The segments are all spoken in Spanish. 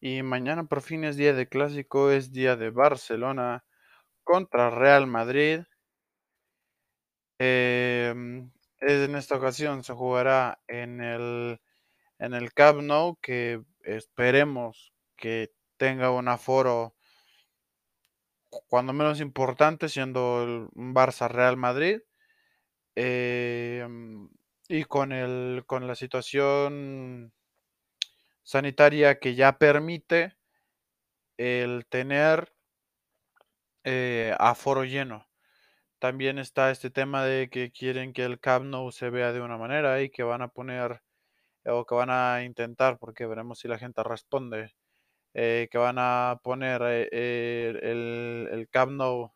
Y mañana por fin es día de clásico, es día de Barcelona contra Real Madrid. Em, en esta ocasión se jugará en el, en el Camp Nou, que esperemos que tenga un aforo cuando menos importante, siendo el Barça Real Madrid. Em, y con, el, con la situación sanitaria que ya permite el tener eh, aforo lleno. También está este tema de que quieren que el Camp Nou se vea de una manera y que van a poner o que van a intentar, porque veremos si la gente responde, eh, que van a poner eh, el, el, Camp Nou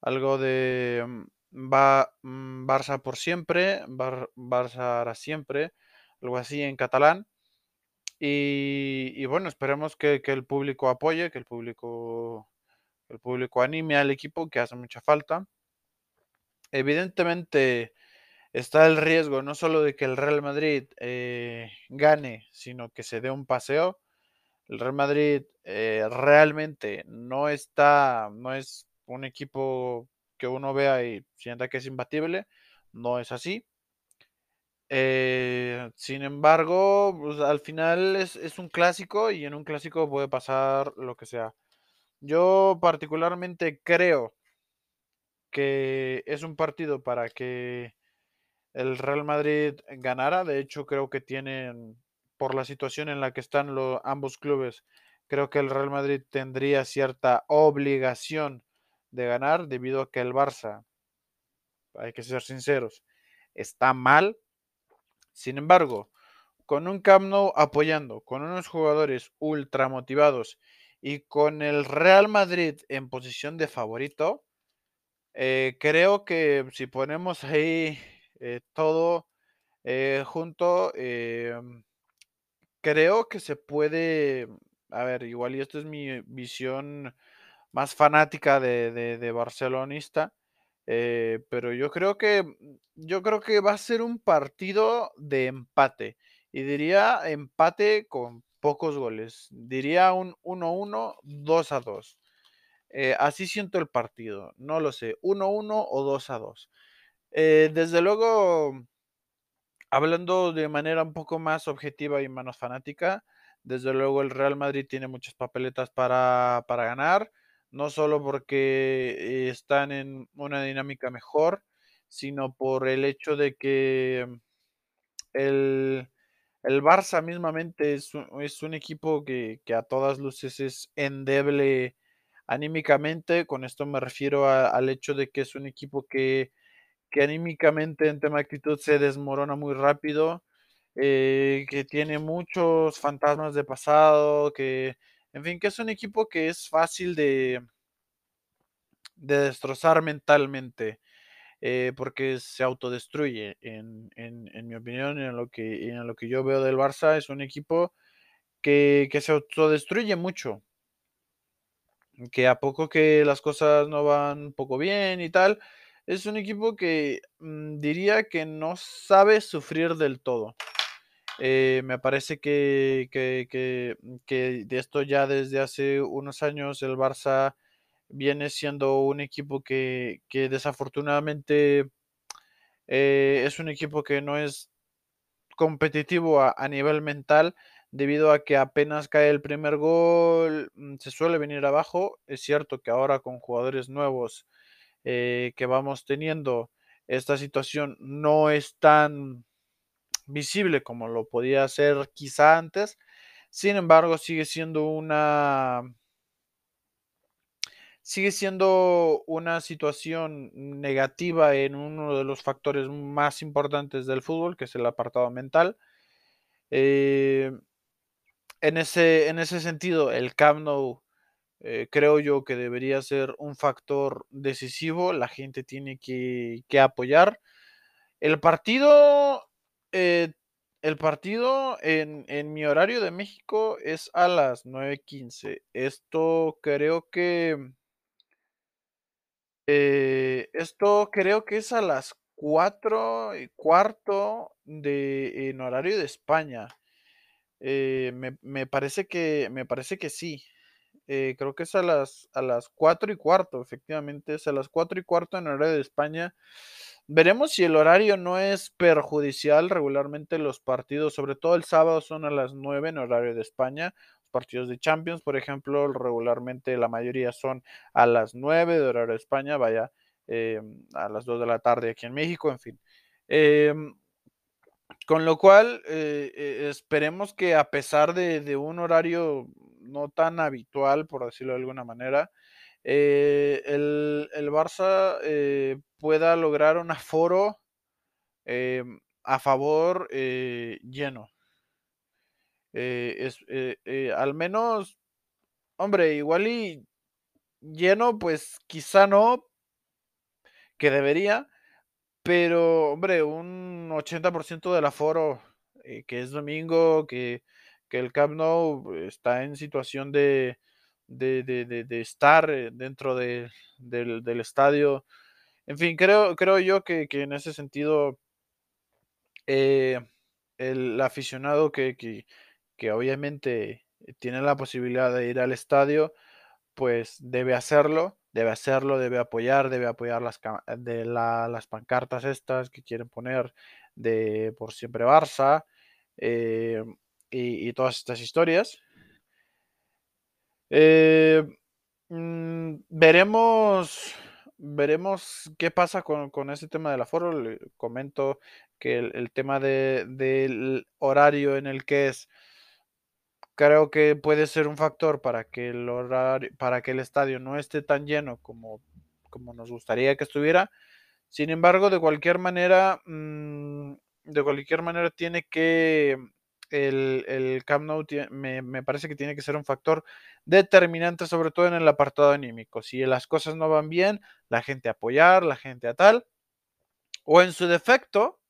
algo de mm, va, mm, Barça por siempre, Barça para siempre, algo así en catalán. Y, bueno, esperemos que, el público apoye, que el público, el público anime al equipo, que hace mucha falta. Evidentemente está el riesgo no solo de que el Real Madrid eh, gane, sino que se dé un paseo. El Real Madrid eh, realmente no está, no es un equipo que uno vea y sienta que es imbatible, no es así. Eh, sin embargo, pues, al final es, es, un clásico y en un clásico puede pasar lo que sea. Yo particularmente creo que es un partido para que el Real Madrid ganara. De hecho, creo que tienen, por la situación en la que están los, ambos clubes, creo que el Real Madrid tendría cierta obligación de ganar debido a que el Barça, hay que ser sinceros, está mal sin embargo, con un Camp Nou apoyando, con unos jugadores ultra motivados y con el Real Madrid en posición de favorito, eh, creo que si ponemos ahí eh, todo eh, junto, creo que se puede, a ver, igual y esto es mi visión más fanática de, de barcelonista, eh, pero yo creo que yo creo que va a ser un partido de empate. Y diría empate con pocos goles. Diría un 1-1, 2-2. Eh, así siento el partido. No lo sé. 1-1 o 2-2. Eh, desde luego, hablando de manera un poco más objetiva y menos fanática, desde luego el Real Madrid tiene muchas papeletas para, para ganar no solo porque están en una dinámica mejor, sino por el hecho de que el, el Barça mismamente es un, equipo que, a todas luces es endeble anímicamente. Con esto me refiero al hecho de que es un equipo que, que anímicamente en tema de actitud se desmorona muy rápido, eh, que tiene muchos fantasmas de pasado, que en fin, que es un equipo que es fácil de, de destrozar mentalmente, eh, porque se autodestruye. En, en, mi opinión, en lo, que, en lo que yo veo del Barça, es un equipo que, que se autodestruye mucho. Que a poco que las cosas no van poco bien y tal, es un equipo que mm, diría que no sabe sufrir del todo. Eh, me parece que, que, que, de esto ya desde hace unos años el Barça viene siendo un equipo que, desafortunadamente eh, es un equipo que no es competitivo a, nivel mental debido a que apenas cae el primer gol mm, se suele venir abajo. Es cierto que ahora con jugadores nuevos eh, que vamos teniendo, esta situación no es tan visible como lo podía ser quizá antes. Sin embargo, sigue siendo una sigue siendo una situación negativa en uno de los factores más importantes del fútbol, que es el apartado mental. Eh, en, ese, en ese sentido, el Camp Nou eh, creo yo que debería ser un factor decisivo. La gente tiene que, apoyar. El partido, eh, el partido en, mi horario de México es a las 9.15. Esto creo que eh, esto creo que es a las 4 y cuarto de, en horario de España. Eh, me, me parece que, me parece que sí. Creo que es a las, a las 4 y cuarto, efectivamente, es a las 4 y cuarto en horario de España. Veremos si el horario no es perjudicial. Regularmente los partidos, sobre todo el sábado, son a las 9 en horario de España. Los partidos de Champions, por ejemplo, regularmente la mayoría son a las 9 de horario de España, vaya, eh, a las 2 de la tarde aquí en México, en fin. Eh, con lo cual, eh, esperemos que a pesar de, de, un horario no tan habitual, por decirlo de alguna manera, el, Barça eh, pueda lograr un aforo eh, a favor eh, lleno. Es, al menos, hombre, igual y lleno, pues quizá no, que debería, pero, hombre, un 80% del aforo, que es domingo, que, que, el Camp Nou está en situación de, de, de, de, estar eh, dentro de, del, del, estadio. En fin, creo, creo yo que, que en ese sentido eh, el aficionado que, que, que, obviamente tiene la posibilidad de ir al estadio, pues debe hacerlo, debe hacerlo, debe apoyar, debe apoyar las, de la, las pancartas estas que quieren poner de por siempre Barça eh, y, y, todas estas historias. Eh, mmm, veremos, veremos qué pasa con, con ese tema del aforo. Le comento que el, tema de, del horario en el que es creo que puede ser un factor para que el horario, para que el estadio no esté tan lleno como, como nos gustaría que estuviera. Sin embargo, de cualquier manera, mmm, de cualquier manera tiene que el, el Camp Nou me, me, parece que tiene que ser un factor determinante, sobre todo en el apartado anímico. Si las cosas no van bien, la gente a apoyar, la gente a tal, o en su defecto,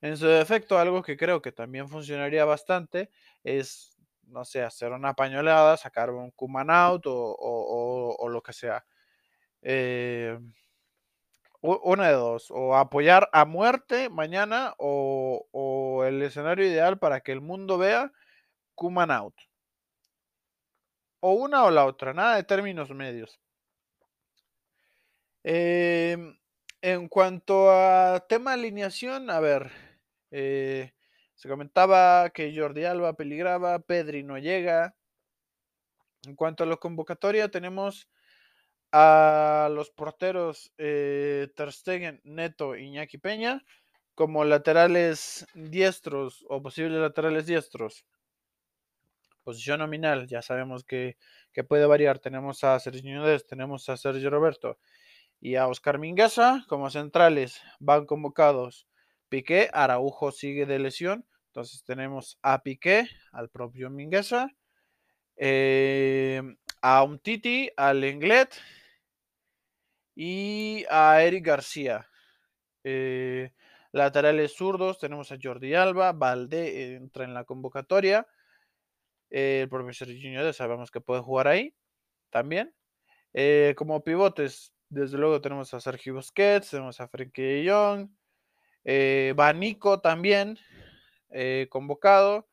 en su defecto, algo que creo que también funcionaría bastante es no sé, hacer una pañolada, sacar un Kuman out o, o lo que sea. Eh, una de dos, o apoyar a muerte mañana o, o, el escenario ideal para que el mundo vea Kuman out. O una o la otra, nada de términos medios. Eh, en cuanto a tema alineación, a ver, eh, se comentaba que Jordi Alba peligraba, Pedri no llega. En cuanto a la convocatoria, tenemos a los porteros eh, Ter Stegen, Neto, Iñaki Peña como laterales diestros o posibles laterales diestros. Posición nominal, ya sabemos que, que puede variar. Tenemos a Sergio Núñez, tenemos a Sergio Roberto y a Oscar Mingueza como centrales. Van convocados Piqué, Araujo sigue de lesión, entonces tenemos a Piqué, al propio Mingueza, eh, a Umtiti, al Lenglet y a Eric García. Eh, laterales zurdos tenemos a Jordi Alba, Valde entra en la convocatoria, eh, el propio Serginho sabemos que puede jugar ahí también. Eh, como pivotes, desde luego tenemos a Sergio Busquets, tenemos a Frenkie Jong, eh, va Nico también, convocado.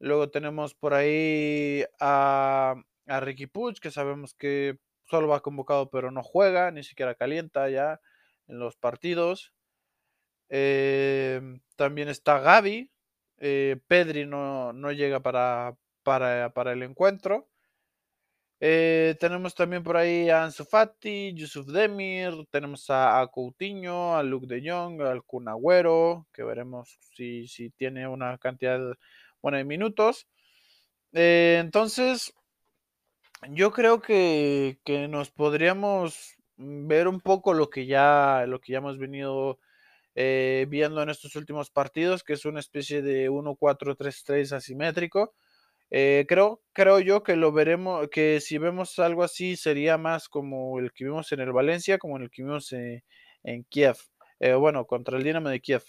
Luego tenemos por ahí a, a, Ricky Puig, que sabemos que solo va convocado pero no juega, ni siquiera calienta ya en los partidos. Eh, también está Gaby. Eh, Pedri no, no llega para, para, para, el encuentro. Eh, tenemos también por ahí a Ansu Fati, Yusuf Demir, tenemos a, a, Coutinho, a Luke de Jong, al Kun Agüero, que veremos si, si tiene una cantidad buena de minutos. Eh, entonces, yo creo que, que, nos podríamos ver un poco lo que ya, lo que ya hemos venido eh, viendo en estos últimos partidos, que es una especie de 1-4-3-3 asimétrico eh, creo, creo yo que lo veremos, que si vemos algo así sería más como el que vimos en el Valencia, como el que vimos en, en Kiev, eh, bueno, contra el Dinamo de Kiev.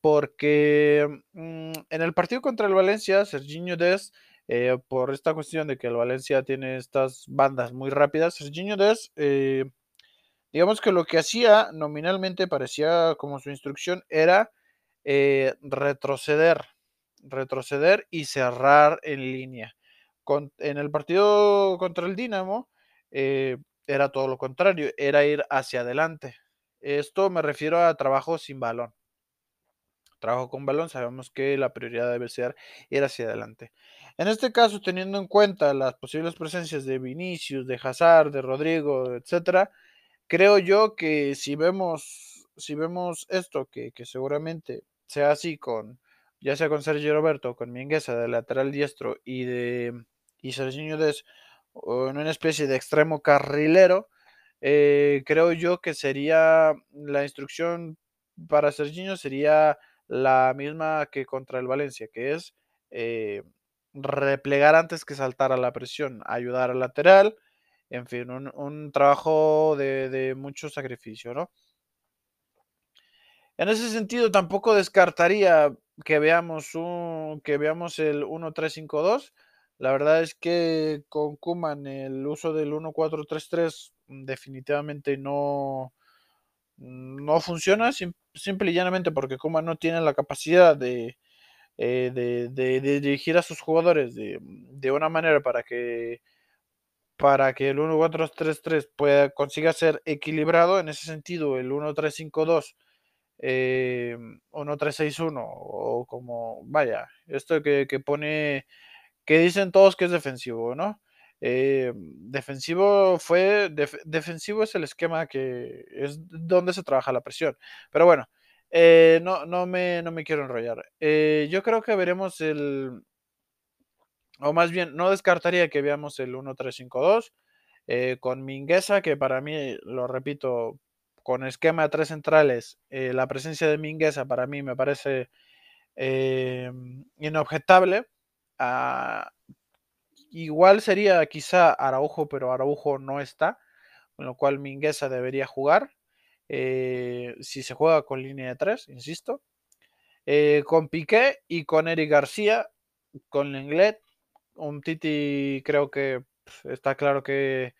Porque mmm, en el partido contra el Valencia, Serginho Des, eh, por esta cuestión de que el Valencia tiene estas bandas muy rápidas, Serginho Des, eh, digamos que lo que hacía nominalmente parecía como su instrucción era eh, retroceder retroceder y cerrar en línea. en el partido contra el Dinamo era todo lo contrario, era ir hacia adelante. Esto me refiero a trabajo sin balón. Trabajo con balón, sabemos que la prioridad debe ser ir hacia adelante. En este caso, teniendo en cuenta las posibles presencias de Vinicius, de Hazard, de Rodrigo, etcétera, creo yo que si vemos, si vemos esto, que, seguramente sea así con, ya sea con Sergio Roberto, con Mingueza de lateral diestro y de y Serginho Des en una especie de extremo carrilero, eh, creo yo que sería la instrucción para Serginho sería la misma que contra el Valencia, que es eh, replegar antes que saltar a la presión, ayudar al lateral, en fin, un, trabajo de, mucho sacrificio, ¿no? En ese sentido, tampoco descartaría que veamos, un, que veamos el 1-3-5-2. La verdad es que con Kuman el uso del 1-4-3-3 definitivamente no, no funciona, simple y llanamente porque Kuman no tiene la capacidad de, eh, de, dirigir a sus jugadores de, una manera para que para que el 1-4-3-3 pueda consiga ser equilibrado. En ese sentido, el 1-3-5-2, eh, 1-3-6-1, o como, vaya, esto que, pone, que dicen todos que es defensivo, ¿no? Eh, defensivo fue, defensivo es el esquema que es donde se trabaja la presión. Pero bueno, eh, no, no, me, no me quiero enrollar. Eh, yo creo que veremos el. O más bien, no descartaría que veamos el 1-3-5-2 eh, con Mingueza, que para mí, lo repito, con esquema de tres centrales, la presencia de Mingueza para mí me parece inobjetable. Ah, igual sería quizá Araujo, pero Araujo no está, con lo cual Mingueza debería jugar. Eh, si se juega con línea de 3, insisto. Eh, con Piqué y con Eric García, con Lenglet. Un Titi creo que está claro que,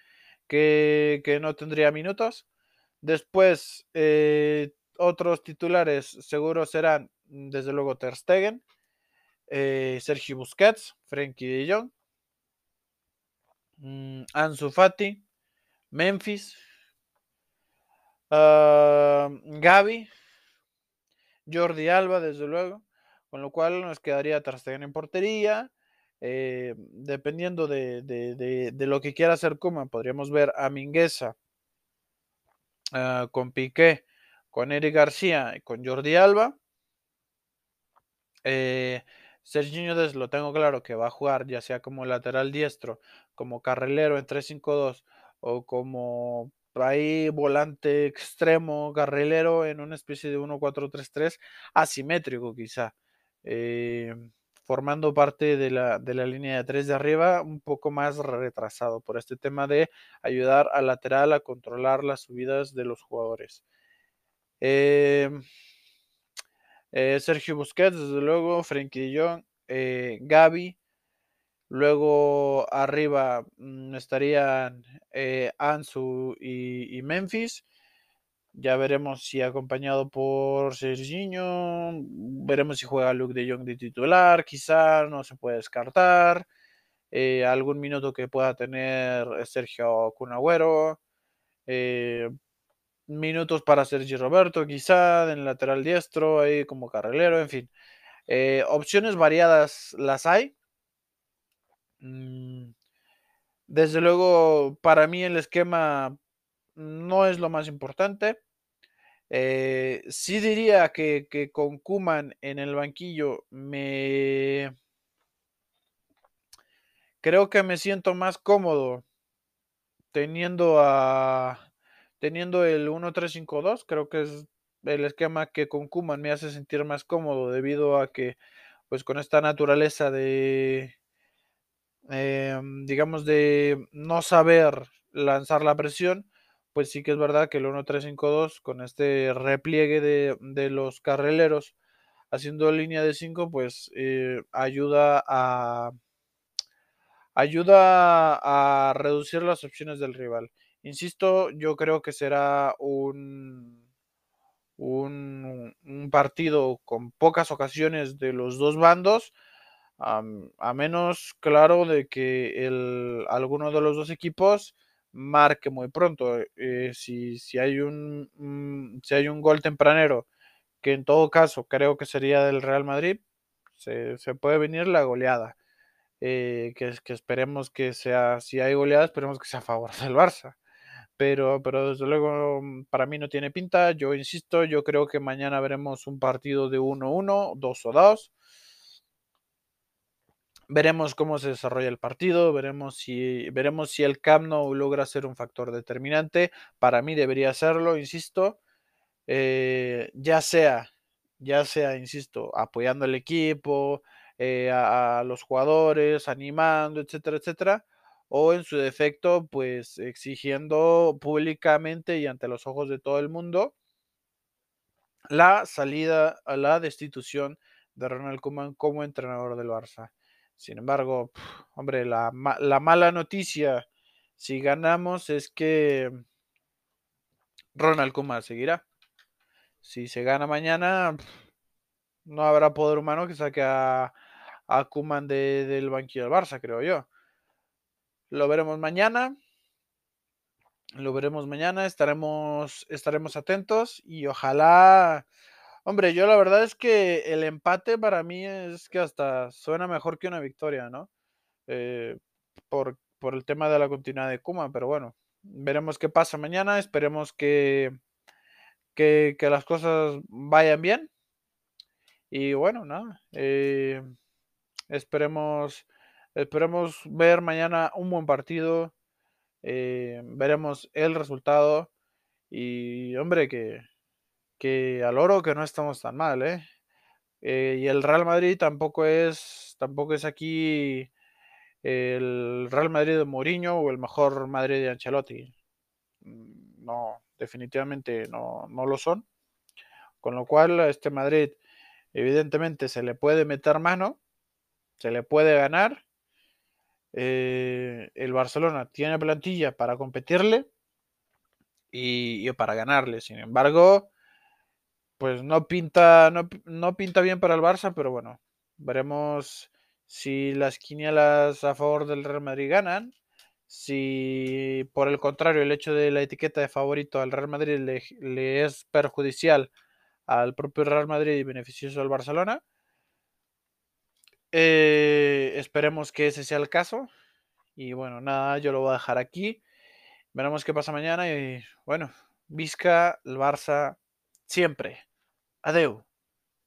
que, no tendría minutos. Después, eh, otros titulares seguros serán, desde luego, Ter Stegen, Sergio Busquets, Frenkie de Jong, mm, Ansu Fati, Memphis, Uh, Gaby, Jordi Alba, desde luego, con lo cual nos quedaría Trastegen en portería. Eh, dependiendo de, lo que quiera hacer Kuma, podríamos ver a Mingueza ah, con Piqué, con Eric García y con Jordi Alba. Eh, Serginho Des lo tengo claro que va a jugar ya sea como lateral diestro, como carrilero en 3-5-2 o como ahí volante extremo, carrilero en una especie de 1-4-3-3 asimétrico quizá, eh, formando parte de la, línea de 3 de arriba un poco más retrasado por este tema de ayudar al lateral a controlar las subidas de los jugadores. Em, eh, Sergio Busquets, desde luego, Frenkie Jong, eh, Gaby, Luego arriba mm, estarían eh, Ansu y, Memphis. Ya veremos si acompañado por Serginho. Veremos si juega Luke de Jong de titular. Quizá no se puede descartar. Eh, algún minuto que pueda tener Sergio Cunagüero. Minutos para Sergio Roberto, quizá en lateral diestro, ahí como carrilero, en fin. opciones variadas las hay. Mm, desde luego, para mí el esquema no es lo más importante. Eh, sí diría que, con Kuman en el banquillo me... Creo que me siento más cómodo teniendo a... Teniendo el 1-3-5-2, creo que es el esquema que con Kuman me hace sentir más cómodo debido a que pues con esta naturaleza de, Em, digamos, de no saber lanzar la presión, pues sí que es verdad que el 1-3-5-2 con este repliegue de, los carrileros haciendo línea de 5, pues eh, ayuda a ayuda a reducir las opciones del rival. Insisto, yo creo que será un un, partido con pocas ocasiones de los dos bandos, a menos, claro, de que el, alguno de los dos equipos marque muy pronto. Eh, si, si, hay un, si hay un gol tempranero, que en todo caso creo que sería del Real Madrid, se, puede venir la goleada. Eh, que, que esperemos que sea, si hay goleada, esperemos que sea a favor del Barça pero, pero desde luego mm, para mí no tiene pinta. Yo insisto, yo creo que mañana veremos un partido de 1-1, 2 o 2. Veremos cómo se desarrolla el partido, veremos si, veremos si el Camp Nou logra ser un factor determinante. Para mí debería serlo, insisto. Eh, ya sea, ya sea, insisto, apoyando al equipo, eh, a los jugadores, animando, etcétera, etcétera o en su defecto, pues exigiendo públicamente y ante los ojos de todo el mundo la salida a la destitución de Ronald Koeman como entrenador del Barça. Sin embargo, hombre, la, mala noticia si ganamos es que Ronald Koeman seguirá. Si se gana mañana, no habrá poder humano que saque a, a Koeman del banquillo del Barça, creo yo. Lo veremos mañana. Lo veremos mañana. Estaremos, estaremos atentos y ojalá. Hombre, yo la verdad es que el empate para mí es que hasta suena mejor que una victoria, ¿no? Eh, por, el tema de la continuidad de Kuma, pero bueno, veremos qué pasa mañana. Esperemos que, que, las cosas vayan bien. Y bueno, nada. Eh, esperemos Esperemos ver mañana un buen partido. Eh, veremos el resultado. Y hombre, que, que al oro que no estamos tan mal, ¿eh? ¿eh? y el Real Madrid tampoco es, tampoco es aquí el Real Madrid de Mourinho o el mejor Madrid de Ancelotti. Mm, no, definitivamente no, no lo son. Con lo cual a este Madrid evidentemente se le puede meter mano, se le puede ganar eh, el Barcelona tiene plantilla para competirle y, para ganarle. Sin embargo, pues no pinta, no, pinta bien para el Barça, pero bueno, veremos si las quinielas a favor del Real Madrid ganan. Si por el contrario el hecho de la etiqueta de favorito al Real Madrid le es perjudicial al propio Real Madrid y beneficioso al Barcelona, eh, esperemos que ese sea el caso. Y bueno, nada, yo lo voy a dejar aquí. Veremos qué pasa mañana. Y bueno, Vizca, el Barça, siempre. Adeu.